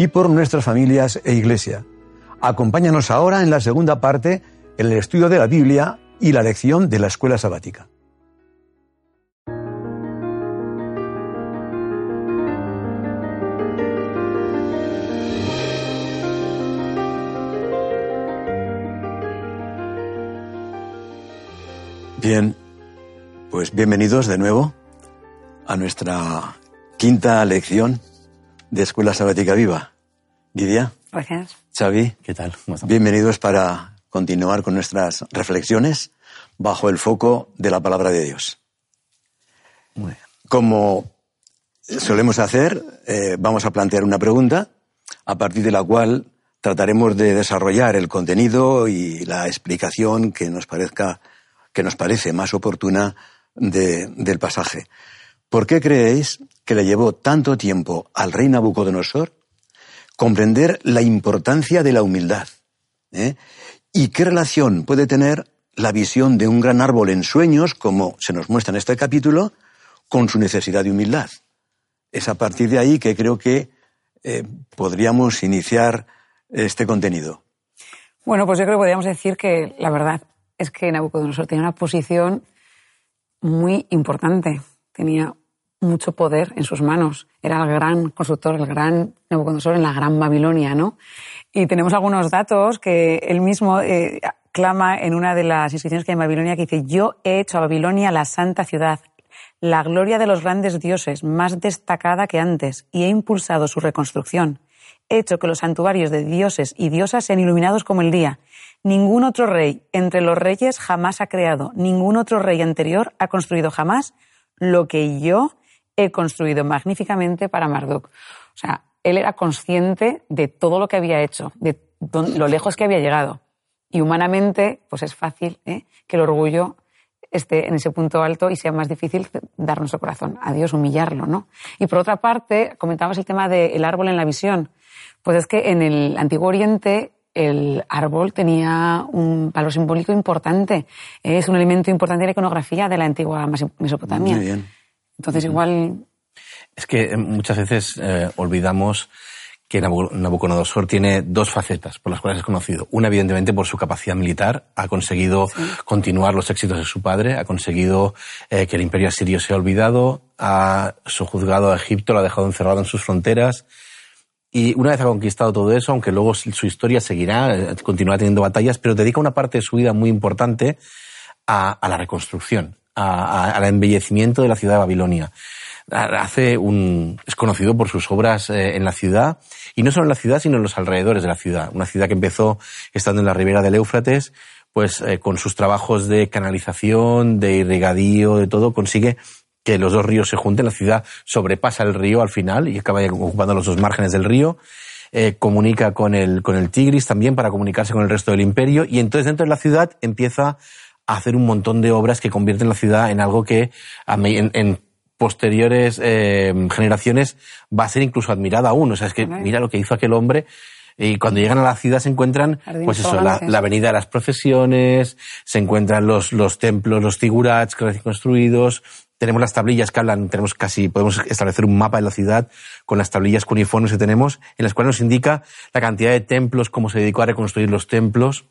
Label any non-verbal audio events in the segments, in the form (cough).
y por nuestras familias e iglesia. Acompáñanos ahora en la segunda parte, en el estudio de la Biblia y la lección de la escuela sabática. Bien, pues bienvenidos de nuevo a nuestra quinta lección de Escuela Sabática Viva. Lidia. Gracias. Xavi. ¿Qué tal? Bienvenidos para continuar con nuestras reflexiones bajo el foco de la palabra de Dios. Muy bien. Como solemos hacer, eh, vamos a plantear una pregunta a partir de la cual trataremos de desarrollar el contenido y la explicación que nos parezca que nos parece más oportuna de- del pasaje. ¿Por qué creéis que le llevó tanto tiempo al rey Nabucodonosor comprender la importancia de la humildad? ¿eh? ¿Y qué relación puede tener la visión de un gran árbol en sueños, como se nos muestra en este capítulo, con su necesidad de humildad? Es a partir de ahí que creo que eh, podríamos iniciar este contenido. Bueno, pues yo creo que podríamos decir que la verdad es que Nabucodonosor tenía una posición muy importante. Tenía mucho poder en sus manos. Era el gran constructor, el gran Nabucodonosor en la gran Babilonia, ¿no? Y tenemos algunos datos que él mismo eh, clama en una de las inscripciones que hay en Babilonia que dice, yo he hecho a Babilonia la santa ciudad, la gloria de los grandes dioses, más destacada que antes, y he impulsado su reconstrucción. He hecho que los santuarios de dioses y diosas sean iluminados como el día. Ningún otro rey entre los reyes jamás ha creado, ningún otro rey anterior ha construido jamás lo que yo he construido magníficamente para Marduk. O sea, él era consciente de todo lo que había hecho, de lo lejos que había llegado. Y humanamente, pues es fácil ¿eh? que el orgullo esté en ese punto alto y sea más difícil dar nuestro corazón a Dios, humillarlo, ¿no? Y por otra parte, comentabas el tema del árbol en la visión. Pues es que en el Antiguo Oriente el árbol tenía un valor simbólico importante. Es un elemento importante de la iconografía de la antigua Mes- Mesopotamia. Muy bien. Entonces, igual Es que eh, muchas veces eh, olvidamos que Nabu- Nabucodonosor tiene dos facetas por las cuales es conocido. Una, evidentemente, por su capacidad militar. Ha conseguido continuar los éxitos de su padre, ha conseguido eh, que el imperio asirio sea olvidado, ha sojuzgado a Egipto, lo ha dejado encerrado en sus fronteras. Y una vez ha conquistado todo eso, aunque luego su historia seguirá, continuará teniendo batallas, pero dedica una parte de su vida muy importante a, a la reconstrucción, a- al embellecimiento de la ciudad de Babilonia. Ha- Hace un, es conocido por sus obras eh, en la ciudad, y no solo en la ciudad, sino en los alrededores de la ciudad. Una ciudad que empezó estando en la ribera del Éufrates, pues eh, con sus trabajos de canalización, de irrigadío, de todo, consigue que los dos ríos se junten. La ciudad sobrepasa el río al final y acaba ocupando los dos márgenes del río. Eh, comunica con el, con el Tigris también para comunicarse con el resto del imperio. Y entonces dentro de la ciudad empieza a hacer un montón de obras que convierten la ciudad en algo que en, en posteriores eh, generaciones va a ser incluso admirada aún. O sea, es que mira lo que hizo aquel hombre Y cuando llegan a la ciudad se encuentran, pues eso, la, la avenida de las procesiones, se encuentran los, los templos, los figurats recién construidos, tenemos las tablillas que hablan, tenemos casi, podemos establecer un mapa de la ciudad con las tablillas cuneiformes que tenemos, en las cuales nos indica la cantidad de templos, cómo se dedicó a reconstruir los templos,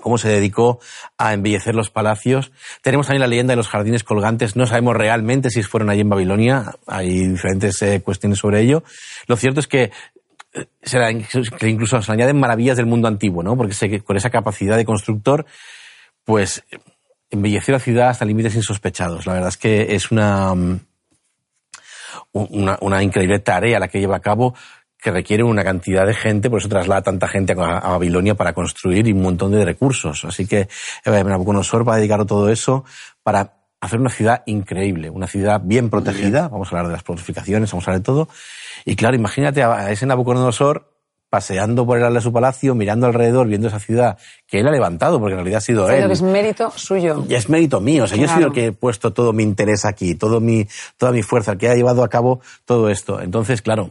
cómo se dedicó a embellecer los palacios. Tenemos también la leyenda de los jardines colgantes. No sabemos realmente si fueron allí en Babilonia. Hay diferentes eh, cuestiones sobre ello. Lo cierto es que eh, se la- incluso se añaden maravillas del mundo antiguo, ¿no? Porque con esa capacidad de constructor, pues embelleció la ciudad hasta límites insospechados. La verdad es que es una, mm, una, una increíble tarea la que lleva a cabo que requiere una cantidad de gente, por eso traslada tanta gente a, a Babilonia para construir y un montón de recursos. Así que eh, Nabucodonosor va a dedicar todo eso para hacer una ciudad increíble, una ciudad bien protegida. Vamos a hablar de las fortificaciones, vamos a hablar de todo. Y claro, imagínate a ese Nabucodonosor paseando por el ala de su palacio, mirando alrededor, viendo esa ciudad que él ha levantado, porque en realidad ha sido Creo él. que es mérito suyo. Y es mérito mío. O sea, yo he sido Claro. el que he puesto todo mi interés aquí, todo mi, toda mi fuerza, el que ha llevado a cabo todo esto. Entonces, claro,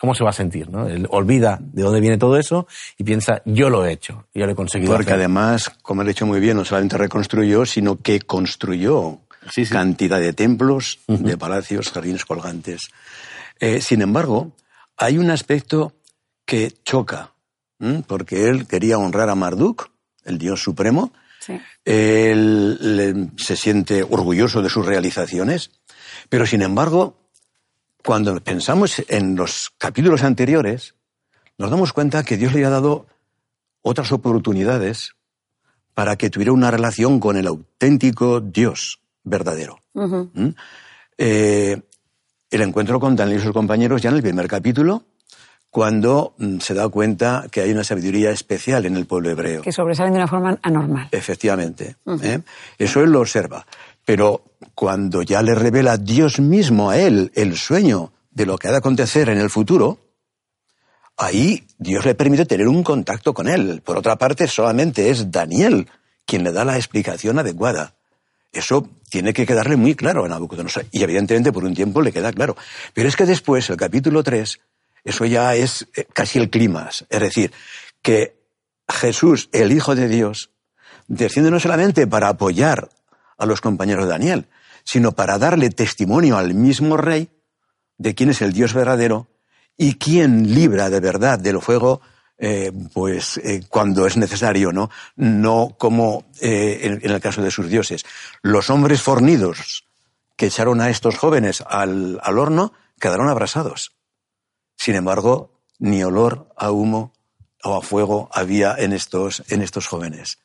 ¿cómo se va a sentir? ¿no? Él olvida de dónde viene todo eso y piensa, yo lo he hecho, yo lo he conseguido. Porque hacer. además, como él ha hecho muy bien, no solamente reconstruyó, sino que construyó Sí, sí. cantidad de templos, de palacios, jardines colgantes. Eh, sin embargo, hay un aspecto que choca, ¿m? porque él quería honrar a Marduk, el dios supremo, Sí. él le- se siente orgulloso de sus realizaciones, pero sin embargo, cuando pensamos en los capítulos anteriores, nos damos cuenta que Dios le ha dado otras oportunidades para que tuviera una relación con el auténtico Dios verdadero. ¿Mm? Eh, el encuentro con Daniel y sus compañeros ya en el primer capítulo, cuando mm, se da cuenta que hay una sabiduría especial en el pueblo hebreo. Que sobresalen de una forma anormal. Efectivamente. ¿eh? Eso él lo observa. Pero cuando ya le revela Dios mismo a él el sueño de lo que ha de acontecer en el futuro, ahí Dios le permite tener un contacto con él. Por otra parte, solamente es Daniel quien le da la explicación adecuada. Eso tiene que quedarle muy claro a Nabucodonosor. Y evidentemente por un tiempo le queda claro. Pero es que después, el capítulo 3, eso ya es eh, casi el clímax. Es decir, que Jesús, el Hijo de Dios, desciende no solamente para apoyar a los compañeros de Daniel, sino para darle testimonio al mismo rey de quién es el Dios verdadero y quién libra de verdad del fuego, eh, pues eh, cuando es necesario, ¿no? No como eh, en, en el caso de sus dioses. Los hombres fornidos que echaron a estos jóvenes al, al horno quedaron abrasados. Sin embargo, ni olor a humo o a fuego había en estos, en estos jóvenes.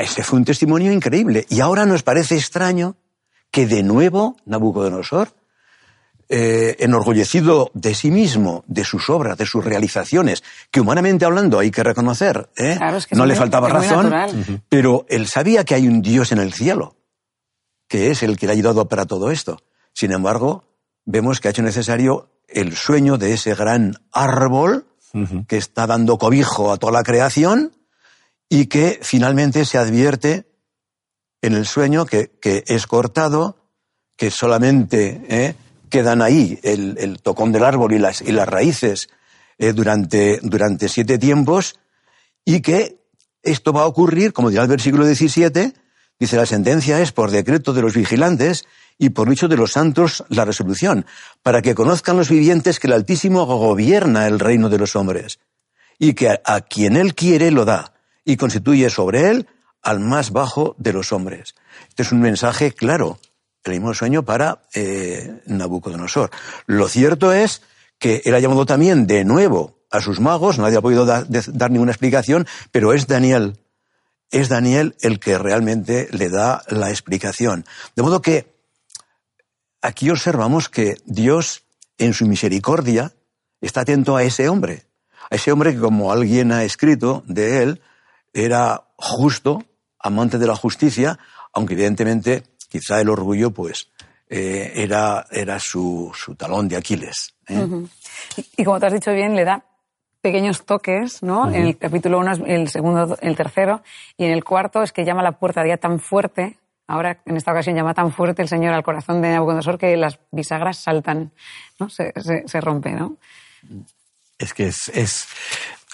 Este fue un testimonio increíble. Y ahora nos parece extraño que de nuevo Nabucodonosor, eh, enorgullecido de sí mismo, de sus obras, de sus realizaciones, que humanamente hablando hay que reconocer, ¿eh? Claro, es que no le faltaba razón, natural. pero él sabía que hay un Dios en el cielo, que es el que le ha ayudado para todo esto. Sin embargo, vemos que ha hecho necesario el sueño de ese gran árbol que está dando cobijo a toda la creación y que finalmente se advierte en el sueño que, es cortado, que solamente eh, quedan ahí el, tocón del árbol y las, raíces eh, durante, siete tiempos y que esto va a ocurrir, como dirá el versículo 17, dice la sentencia es por decreto de los vigilantes y por dicho de los santos la resolución, para que conozcan los vivientes que el Altísimo gobierna el reino de los hombres y que a quien él quiere lo da y constituye sobre él al más bajo de los hombres. Este es un mensaje claro, el mismo sueño para eh, Nabucodonosor. Lo cierto es que él ha llamado también de nuevo a sus magos, nadie ha podido da- de- dar ninguna explicación, pero es Daniel, es Daniel el que realmente le da la explicación. De modo que aquí observamos que Dios, en su misericordia, está atento a ese hombre, a ese hombre que, como alguien ha escrito de él, era justo, amante de la justicia, aunque evidentemente quizá el orgullo, pues, eh, era, era su, su talón de Aquiles. ¿eh? Y, y como te has dicho bien, le da pequeños toques, ¿no? En el capítulo 1, el segundo, el tercero, y en el cuarto es que llama la puerta día tan fuerte, ahora en esta ocasión llama tan fuerte el Señor al corazón de Nabucodonosor que las bisagras saltan, ¿no? Se, se, se rompe, ¿no? Es que es, es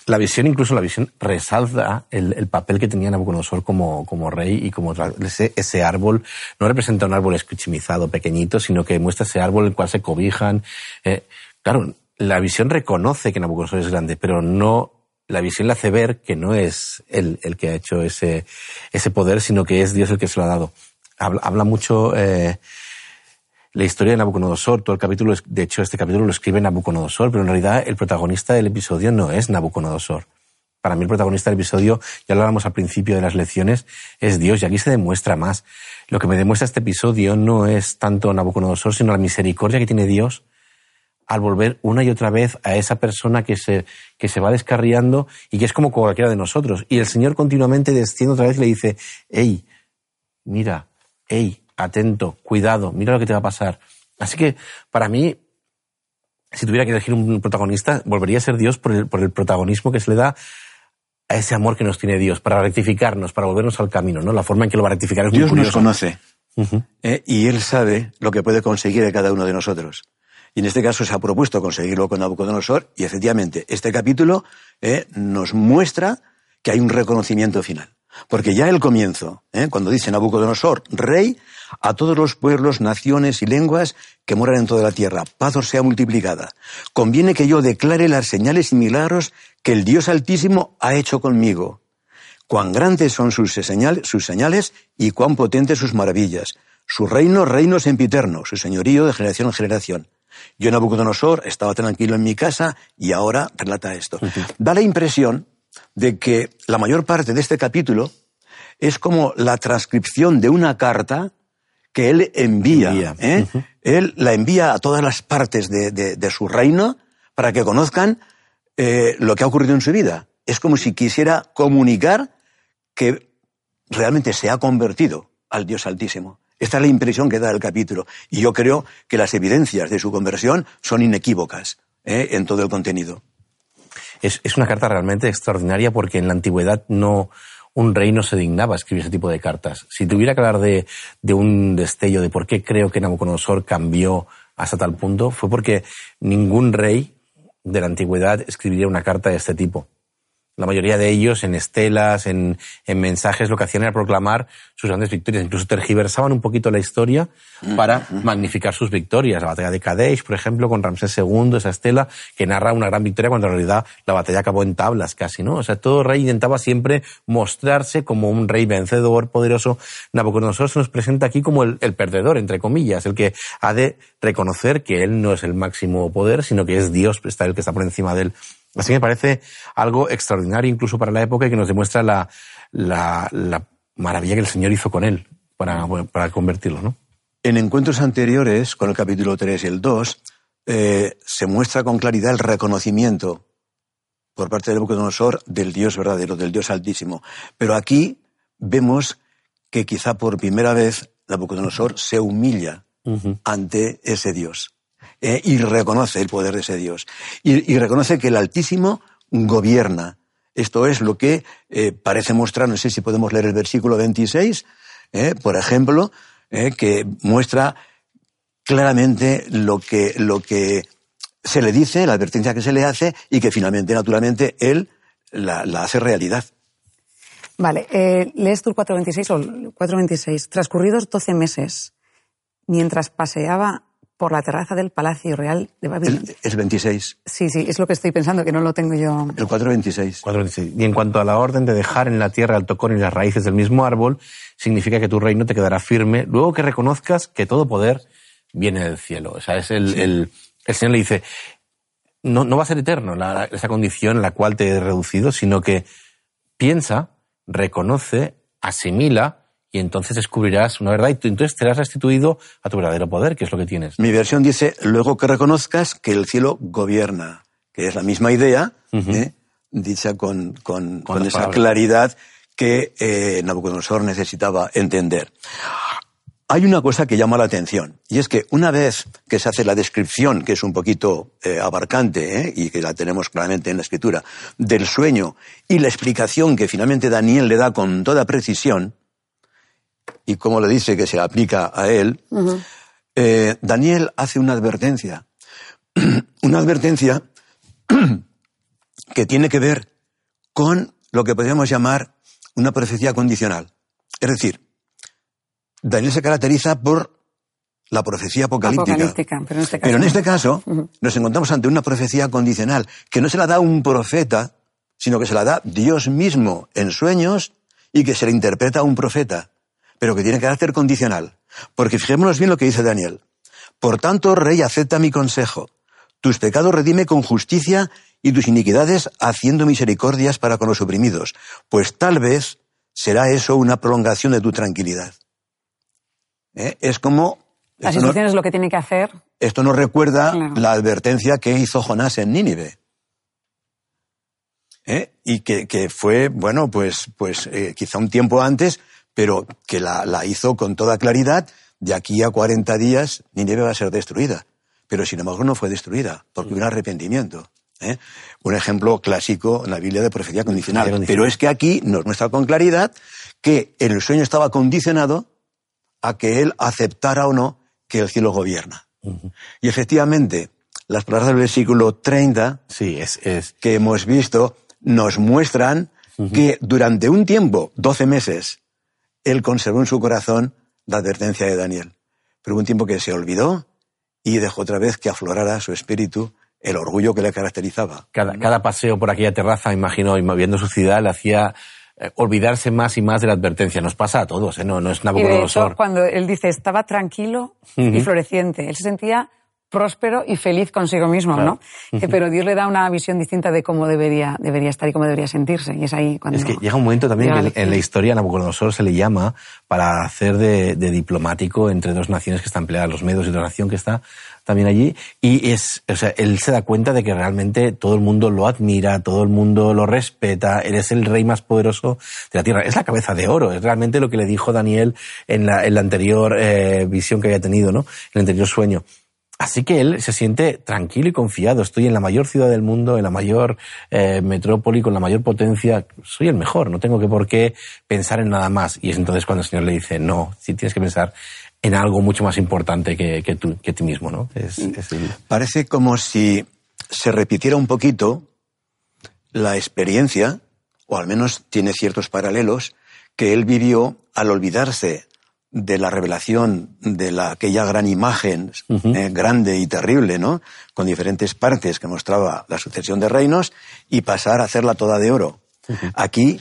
la visión, incluso la visión, resalta el, el, papel que tenía Nabucodonosor como, como rey y como ese, ese, árbol. No representa un árbol escuchimizado, pequeñito, sino que muestra ese árbol en el cual se cobijan. Eh, claro, la visión reconoce que Nabucodonosor es grande, pero no la visión le hace ver que no es él el que ha hecho ese, ese poder, sino que es Dios el que se lo ha dado. Habla, habla mucho eh, la historia de Nabucodonosor, todo el capítulo, de hecho este capítulo lo escribe Nabucodonosor, pero en realidad el protagonista del episodio no es Nabucodonosor. Para mí el protagonista del episodio, ya lo hablamos al principio de las lecciones, es Dios y aquí se demuestra más. Lo que me demuestra este episodio no es tanto Nabucodonosor, sino la misericordia que tiene Dios al volver una y otra vez a esa persona que se, que se va descarriando y que es como cualquiera de nosotros. Y el Señor continuamente desciende otra vez y le dice, hey, mira, hey, atento, cuidado, mira lo que te va a pasar. Así que para mí, si tuviera que elegir un protagonista, volvería a ser Dios por el, por el protagonismo que se le da a ese amor que nos tiene Dios, para rectificarnos, para volvernos al camino, ¿no? La forma en que lo va a rectificar es Dios muy nos conoce eh, y Él sabe lo que puede conseguir de cada uno de nosotros. Y en este caso se ha propuesto conseguirlo con Nabucodonosor y efectivamente este capítulo eh, nos muestra que hay un reconocimiento final. Porque ya el comienzo, eh, cuando dice Nabucodonosor, rey, a todos los pueblos, naciones y lenguas que moran en toda la tierra. Paz os sea multiplicada. Conviene que yo declare las señales y milagros que el Dios Altísimo ha hecho conmigo. Cuán grandes son sus, sus señales y cuán potentes sus maravillas. Su reino, reino sempiterno, su señorío de generación en generación. Yo, Nabucodonosor, estaba tranquilo en mi casa y ahora relata esto. Da la impresión de que la mayor parte de este capítulo es como la transcripción de una carta que él envía. ¿eh? Él la envía a todas las partes de, su reino para que conozcan eh, lo que ha ocurrido en su vida. Es como si quisiera comunicar que realmente se ha convertido al Dios Altísimo. Esta es la impresión que da el capítulo. Y yo creo que las evidencias de su conversión son inequívocas ¿eh? en todo el contenido. Es, es, una carta realmente extraordinaria porque en la antigüedad no, un rey no se dignaba escribir ese tipo de cartas. Si tuviera que hablar de, de un destello de por qué creo que Nabucodonosor cambió hasta tal punto, fue porque ningún rey de la antigüedad escribiría una carta de este tipo la mayoría de ellos en estelas, en, en, mensajes, lo que hacían era proclamar sus grandes victorias. Incluso tergiversaban un poquito la historia para magnificar sus victorias. La batalla de Kadesh, por ejemplo, con Ramsés II, esa estela que narra una gran victoria cuando en realidad la batalla acabó en tablas casi, ¿no? O sea, todo rey intentaba siempre mostrarse como un rey vencedor, poderoso. Nabucodonosor se nos presenta aquí como el, el perdedor, entre comillas, el que ha de reconocer que él no es el máximo poder, sino que es Dios, está el que está por encima de él. Así me parece algo extraordinario incluso para la época y que nos demuestra la, la, la maravilla que el Señor hizo con él para, para convertirlo, ¿no? En encuentros anteriores, con el capítulo 3 y el 2, eh, se muestra con claridad el reconocimiento por parte de Nabucodonosor del Dios verdadero, del Dios altísimo. Pero aquí vemos que quizá por primera vez Nabucodonosor se humilla uh -huh. ante ese Dios eh, y reconoce el poder de ese Dios. Y, reconoce que el Altísimo gobierna. Esto es lo que eh, parece mostrar, no sé si podemos leer el versículo 26, eh, por ejemplo, que muestra claramente lo que, lo que se le dice, la advertencia que se le hace y que finalmente, naturalmente, él la, hace realidad. Vale, eh, lees tú el 426 o el 426. Transcurridos 12 meses, mientras paseaba por la terraza del Palacio Real de Babilonia. Es 26. Sí, sí, es lo que estoy pensando, que no lo tengo yo. El 426. 426. Y en cuanto a la orden de dejar en la tierra el tocón y las raíces del mismo árbol, significa que tu reino te quedará firme, luego que reconozcas que todo poder viene del cielo. O sea, es el, sí. el, el Señor le dice, no, no va a ser eterno la, esa condición en la cual te he reducido, sino que piensa, reconoce, asimila, y entonces descubrirás una verdad y tú, entonces serás restituido a tu verdadero poder, que es lo que tienes. Mi versión dice, luego que reconozcas que el cielo gobierna, que es la misma idea, uh -huh. ¿eh? dicha con, con, con, con esa palabras. claridad que eh, Nabucodonosor necesitaba entender. Hay una cosa que llama la atención, y es que una vez que se hace la descripción, que es un poquito eh, abarcante, ¿eh? y que la tenemos claramente en la escritura, del sueño, y la explicación que finalmente Daniel le da con toda precisión, y como le dice que se aplica a él, uh -huh. eh, Daniel hace una advertencia. (clears throat) una advertencia (clears throat) que tiene que ver con lo que podríamos llamar una profecía condicional. Es decir, Daniel se caracteriza por la profecía apocalíptica. pero, en este caso, este nos encontramos ante una profecía condicional, que no se la da un profeta, sino que se la da Dios mismo en sueños y que se le interpreta a un profeta, pero que tiene carácter condicional. Porque fijémonos bien lo que dice Daniel. Por tanto, rey, acepta mi consejo. Tus pecados redime con justicia y tus iniquidades haciendo misericordias para con los oprimidos, pues tal vez será eso una prolongación de tu tranquilidad. ¿Eh? Es como... La situación es lo que tiene que hacer. Esto nos recuerda la advertencia que hizo Jonás en Nínive. ¿Eh? Y que, fue, bueno, pues, pues eh, quizá un tiempo antes, pero que la, la hizo con toda claridad. De aquí a 40 días, Nínive va a ser destruida. Pero sin embargo no fue destruida, porque hubo un arrepentimiento. ¿eh? Un ejemplo clásico en la Biblia de profecía condicional. Pero es que aquí nos muestra con claridad que el sueño estaba condicionado a que él aceptara o no que el cielo gobierna. Y efectivamente, las palabras del versículo 30 sí, es, es... que hemos visto nos muestran que durante un tiempo, 12 meses, él conservó en su corazón la advertencia de Daniel. Pero hubo un tiempo que se olvidó y dejó otra vez que aflorara su espíritu el orgullo que le caracterizaba. Cada, paseo por aquella terraza, imagino, viendo su ciudad, le hacía eh, olvidarse más y más de la advertencia. Nos pasa a todos, ¿eh? no, no es Nabucodonosor. Y de hecho, cuando él dice estaba tranquilo y floreciente, él se sentía próspero y feliz consigo mismo, ¿no? Pero Dios le da una visión distinta de cómo debería, debería estar y cómo debería sentirse. Y es ahí cuando... Es que llega un momento también que en la historia Nabucodonosor se le llama para hacer de, diplomático entre dos naciones que están peleadas, los medios y otra nación que está también allí. Y es, o sea, él se da cuenta de que realmente todo el mundo lo admira, todo el mundo lo respeta, él es el rey más poderoso de la tierra. Es la cabeza de oro, es realmente lo que le dijo Daniel en la, en la anterior eh, visión que había tenido, ¿no? En el anterior sueño. Así que él se siente tranquilo y confiado. Estoy en la mayor ciudad del mundo, en la mayor eh, metrópoli, con la mayor potencia. Soy el mejor, no tengo que por qué pensar en nada más. Y es entonces cuando el Señor le dice, no, si tienes que pensar en algo mucho más importante que, que tú, que ti mismo, ¿no? Parece como si se repitiera un poquito la experiencia, o al menos tiene ciertos paralelos, que él vivió al olvidarse de la revelación de la, aquella gran imagen eh, grande y terrible, ¿no? Con diferentes partes que mostraba la sucesión de reinos y pasar a hacerla toda de oro. Aquí,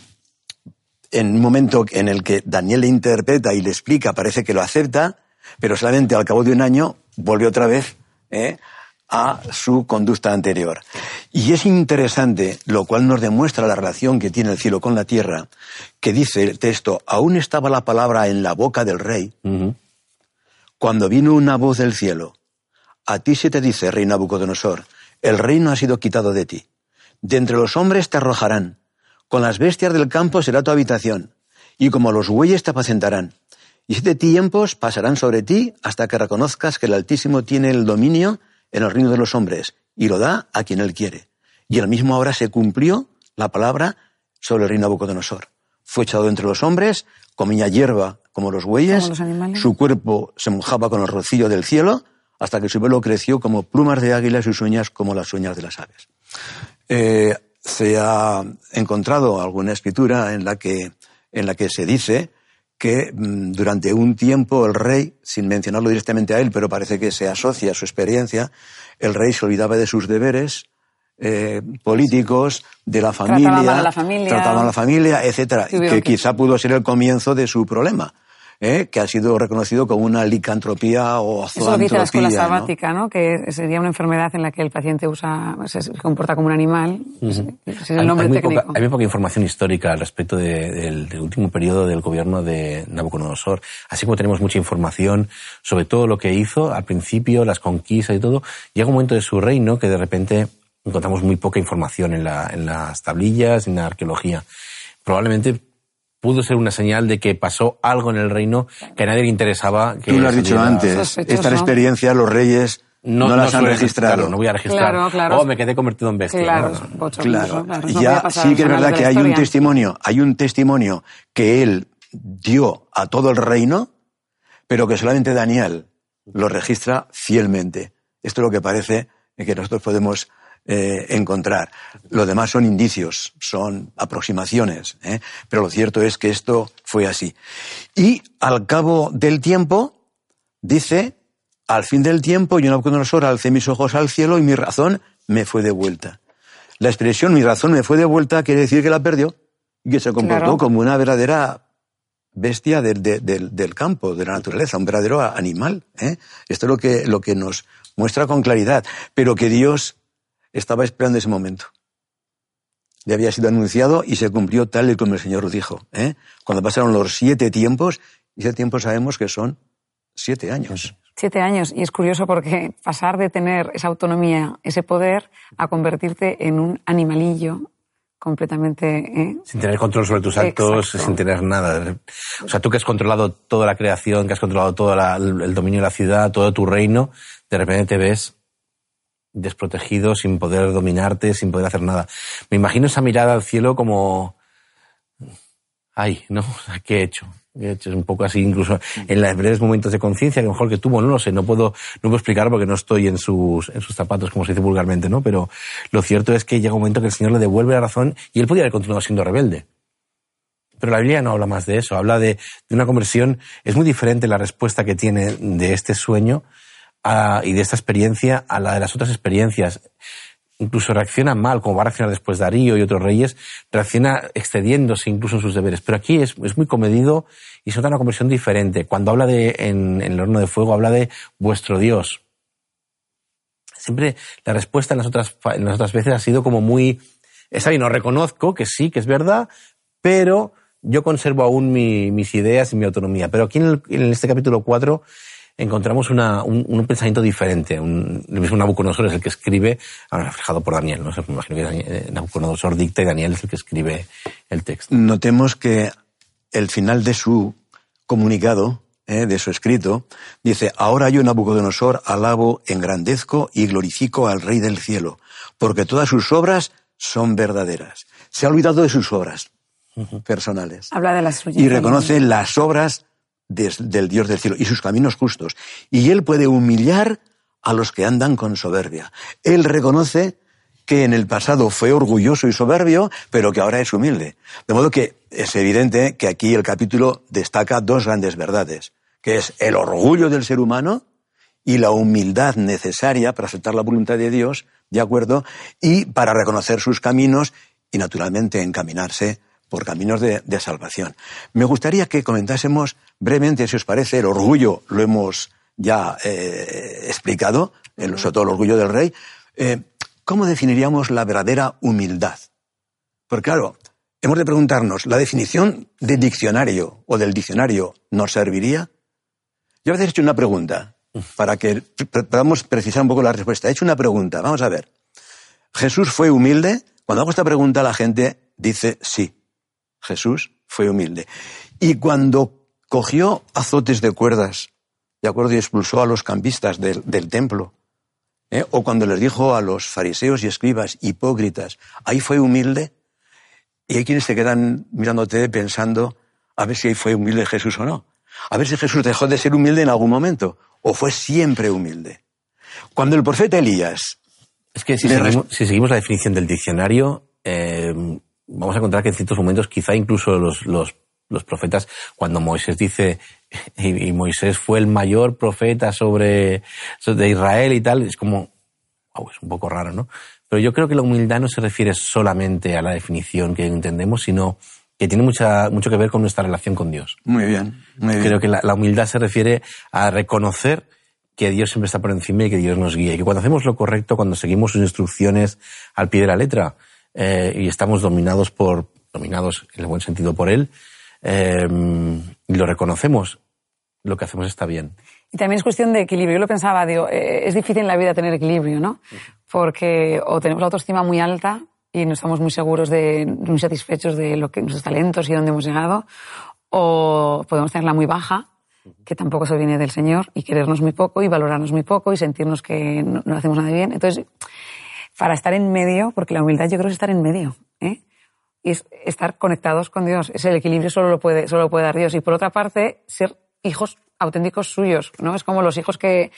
en un momento en el que Daniel le interpreta y le explica, parece que lo acepta, pero solamente al cabo de un año vuelve otra vez ¿eh? a su conducta anterior. Y es interesante, lo cual nos demuestra la relación que tiene el cielo con la tierra, que dice el texto, aún estaba la palabra en la boca del rey, cuando vino una voz del cielo, a ti se te dice, rey Nabucodonosor, el reino ha sido quitado de ti. De entre los hombres te arrojarán, con las bestias del campo será tu habitación, y como los bueyes te apacentarán. Y siete tiempos pasarán sobre ti hasta que reconozcas que el Altísimo tiene el dominio en el reino de los hombres y lo da a quien él quiere. Y en la misma hora se cumplió la palabra sobre el reino de Nabucodonosor. Fue echado entre los hombres, comía hierba como los bueyes, su cuerpo se mojaba con el rocío del cielo, hasta que su pelo creció como plumas de águila y sus uñas como las uñas de las aves. Eh, se ha encontrado alguna escritura en la que, en la que se dice que mm, durante un tiempo el rey, sin mencionarlo directamente a él, pero parece que se asocia a su experiencia, el rey se olvidaba de sus deberes eh, políticos, de la familia, trataba a la familia, trataba a la familia, etcétera, que, quizá pudo ser el comienzo de su problema. ¿Eh? que ha sido reconocido como una licantropía o zoantropía. Eso dice la escuela sabática, ¿no? que sería una enfermedad en la que el paciente usa, se comporta como un animal. es el nombre hay, muy Poca, hay muy poca información histórica al respecto del, último periodo del gobierno de Nabucodonosor, así como tenemos mucha información sobre todo lo que hizo al principio, las conquistas y todo. Llega un momento de su reino que de repente encontramos muy poca información en, la, en las tablillas, en la arqueología. Probablemente pudo ser una señal de que pasó algo en el reino que a nadie le interesaba. Que Tú lo has dicho antes, esta experiencia los reyes no, las han registrado. no voy a registrar. Claro, claro. Oh, me quedé convertido en bestia. Claro, claro. ya sí que es verdad que hay un testimonio, hay un testimonio que él dio a todo el reino, pero que solamente Daniel lo registra fielmente. Esto es lo que parece que nosotros podemos eh, encontrar. Lo demás son indicios, son aproximaciones, ¿eh? pero lo cierto es que esto fue así. Y al cabo del tiempo, dice, al fin del tiempo, yo Nabucodonosor alcé mis ojos al cielo y mi razón me fue de vuelta. La expresión mi razón me fue de vuelta quiere decir que la perdió y que se comportó como una verdadera bestia del, del, campo, de la naturaleza, un verdadero animal. ¿eh? Esto es lo que, lo que nos muestra con claridad, pero que Dios estaba esperando ese momento. Le había sido anunciado y se cumplió tal y como el Señor dijo. ¿eh? Cuando pasaron los siete tiempos, y ese tiempo sabemos que son siete años. Siete años. Y es curioso porque pasar de tener esa autonomía, ese poder, a convertirte en un animalillo completamente... ¿eh? Sin tener control sobre tus actos, sin tener nada. O sea, tú que has controlado toda la creación, que has controlado todo el dominio de la ciudad, todo tu reino, de repente te ves desprotegido, sin poder dominarte, sin poder hacer nada. Me imagino esa mirada al cielo como... Ay, ¿no? (laughs) ¿Qué he hecho? Es un poco así, incluso en los breves momentos de conciencia, que mejor que tuvo, no lo sé, no puedo, no puedo explicar porque no estoy en sus, en sus zapatos, como se dice vulgarmente, ¿no? Pero lo cierto es que llega un momento que el Señor le devuelve la razón y él podría haber continuado siendo rebelde. Pero la Biblia no habla más de eso, habla de, de una conversión. Es muy diferente la respuesta que tiene de este sueño y de esta experiencia a la de las otras experiencias incluso reacciona mal, como va a reaccionar después Darío y otros reyes, reacciona excediéndose incluso en sus deberes. Pero aquí es, muy comedido y se nota una conversión diferente. Cuando habla de, en, el horno de fuego, habla de vuestro Dios. Siempre la respuesta en las otras, en las otras veces ha sido como muy, está bien, no reconozco que sí, que es verdad, pero yo conservo aún mis ideas y mi autonomía. Pero aquí en, en este capítulo 4 encontramos una, un, pensamiento diferente. Un, el mismo Nabucodonosor es el que escribe, ahora reflejado por Daniel, ¿no? me imagino que eh, Nabucodonosor dicta y Daniel es el que escribe el texto. Notemos que el final de su comunicado, eh, de su escrito, dice, ahora yo Nabucodonosor alabo, engrandezco y glorifico al Rey del cielo, porque todas sus obras son verdaderas. Se ha olvidado de sus obras personales. Habla de las Y reconoce las obras del Dios del cielo y sus caminos justos. Y Él puede humillar a los que andan con soberbia. Él reconoce que en el pasado fue orgulloso y soberbio, pero que ahora es humilde. De modo que es evidente que aquí el capítulo destaca dos grandes verdades, que es el orgullo del ser humano y la humildad necesaria para aceptar la voluntad de Dios, ¿de acuerdo? Y para reconocer sus caminos y naturalmente encaminarse por caminos de, salvación. Me gustaría que comentásemos brevemente, si os parece, el orgullo, lo hemos ya eh, explicado, el, sobre todo el orgullo del rey. Eh, ¿Cómo definiríamos la verdadera humildad? Porque claro, hemos de preguntarnos, ¿la definición del diccionario o del diccionario nos serviría? Yo a veces he hecho una pregunta, para que podamos precisar un poco la respuesta. He hecho una pregunta, vamos a ver. ¿Jesús fue humilde? Cuando hago esta pregunta la gente dice sí. Jesús fue humilde. Y cuando cogió azotes de cuerdas, de acuerdo, y expulsó a los campistas del, templo, ¿eh? o cuando les dijo a los fariseos y escribas hipócritas, ahí fue humilde, y hay quienes se quedan mirándote pensando a ver si ahí fue humilde Jesús o no. A ver si Jesús dejó de ser humilde en algún momento, o fue siempre humilde. Cuando el profeta Elías... Es que si, seguimos, la definición del diccionario, eh, vamos a encontrar que en ciertos momentos, quizá incluso los, los, los profetas, cuando Moisés dice, (laughs) y, Moisés fue el mayor profeta sobre, de Israel y tal, es como, es un poco raro, ¿no? Pero yo creo que la humildad no se refiere solamente a la definición que entendemos, sino que tiene mucha, mucho que ver con nuestra relación con Dios. Muy bien, muy bien. Creo que la, la humildad se refiere a reconocer que Dios siempre está por encima y que Dios nos guía. Y que cuando hacemos lo correcto, cuando seguimos sus instrucciones al pie de la letra, eh, y estamos dominados por, dominados en el buen sentido por él, eh, y lo reconocemos, lo que hacemos está bien. Y también es cuestión de equilibrio. Yo lo pensaba, digo, eh, es difícil en la vida tener equilibrio, ¿no? Porque o tenemos la autoestima muy alta y no estamos muy seguros de, muy satisfechos de lo que, nuestros talentos y dónde hemos llegado, o podemos tenerla muy baja, que tampoco se viene del Señor, y querernos muy poco, y valorarnos muy poco, y sentirnos que no, no hacemos nada bien. Entonces, para estar en medio, porque la humildad yo creo es estar en medio, ¿eh? y es estar conectados con Dios. Es el equilibrio solo lo puede, solo lo puede dar Dios. Y por otra parte, ser hijos auténticos suyos, ¿no? Es como los hijos que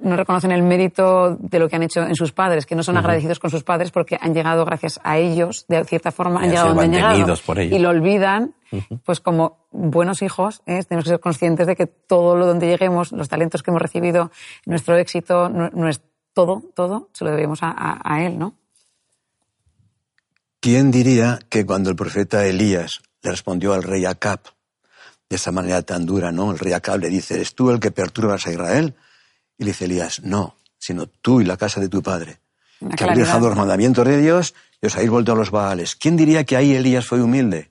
no reconocen el mérito de lo que han hecho en sus padres, que no son agradecidos con sus padres porque han llegado gracias a ellos, de cierta forma, han llegado donde han llegado. Por ellos. Y lo olvidan, pues como buenos hijos, ¿eh? tenemos que ser conscientes de que todo lo donde lleguemos, los talentos que hemos recibido, nuestro éxito, es todo, todo, se lo debemos a, a él, ¿no? ¿Quién diría que cuando el profeta Elías le respondió al rey Acab, de esa manera tan dura, ¿no? El rey Acab le dice, ¿eres tú el que perturbas a Israel? Y le dice Elías, no, sino tú y la casa de tu padre, que habéis dejado los mandamientos de Dios y os habéis vuelto a los Baales. ¿Quién diría que ahí Elías fue humilde?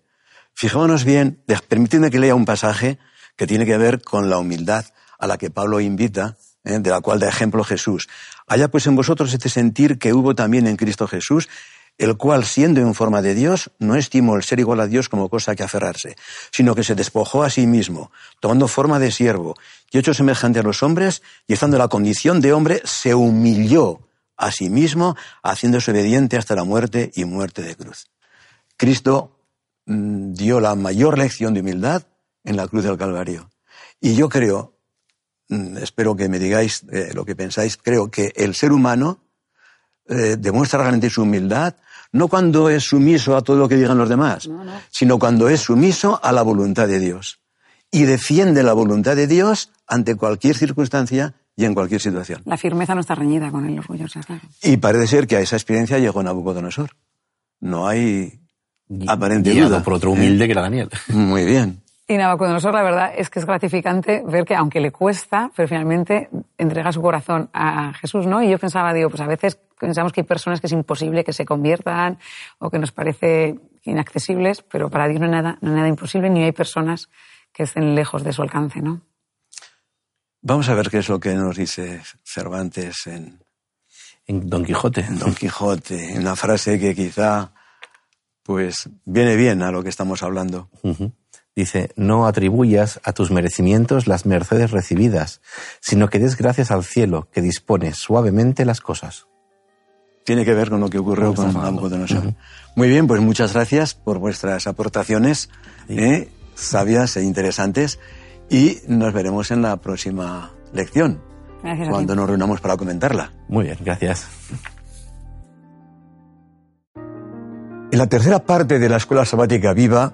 Fijémonos bien, permíteme que lea un pasaje que tiene que ver con la humildad a la que Pablo invita, ¿eh? de la cual da ejemplo Jesús. Haya pues en vosotros este sentir que hubo también en Cristo Jesús, el cual, siendo en forma de Dios, no estimó el ser igual a Dios como cosa que aferrarse, sino que se despojó a sí mismo, tomando forma de siervo, y hecho semejante a los hombres, y estando en la condición de hombre, se humilló a sí mismo, haciéndose obediente hasta la muerte y muerte de cruz. Cristo mm, dio la mayor lección de humildad en la cruz del Calvario. Y yo creo, espero que me digáis eh, lo que pensáis, creo que el ser humano eh, demuestra realmente su humildad no cuando es sumiso a todo lo que digan los demás, sino cuando es sumiso a la voluntad de Dios. Y defiende la voluntad de Dios ante cualquier circunstancia y en cualquier situación. La firmeza no está reñida con el orgullo, Y parece ser que a esa experiencia llegó Nabucodonosor. No hay aparente duda. por otro humilde que era Daniel. Muy bien. Y Nabucodonosor, la verdad es que es gratificante ver que, aunque le cuesta, pero finalmente entrega su corazón a Jesús, ¿no? Y yo pensaba, digo, pues a veces pensamos que hay personas que es imposible que se conviertan o que nos parece inaccesibles, pero para Dios no hay nada, no nada imposible, ni hay personas que estén lejos de su alcance, ¿no? Vamos a ver qué es lo que nos dice Cervantes en, en Don Quijote. En Don Quijote, una frase que quizá pues viene bien a lo que estamos hablando. Dice, no atribuyas a tus merecimientos las mercedes recibidas, sino que des gracias al cielo que dispone suavemente las cosas. Tiene que ver con lo que ocurrió con Nabucodonosor. Muy bien, pues muchas gracias por vuestras aportaciones eh, sabias e interesantes y nos veremos en la próxima lección, cuando nos reunamos para comentarla. Muy bien, gracias. En la tercera parte de la Escuela Sabática Viva,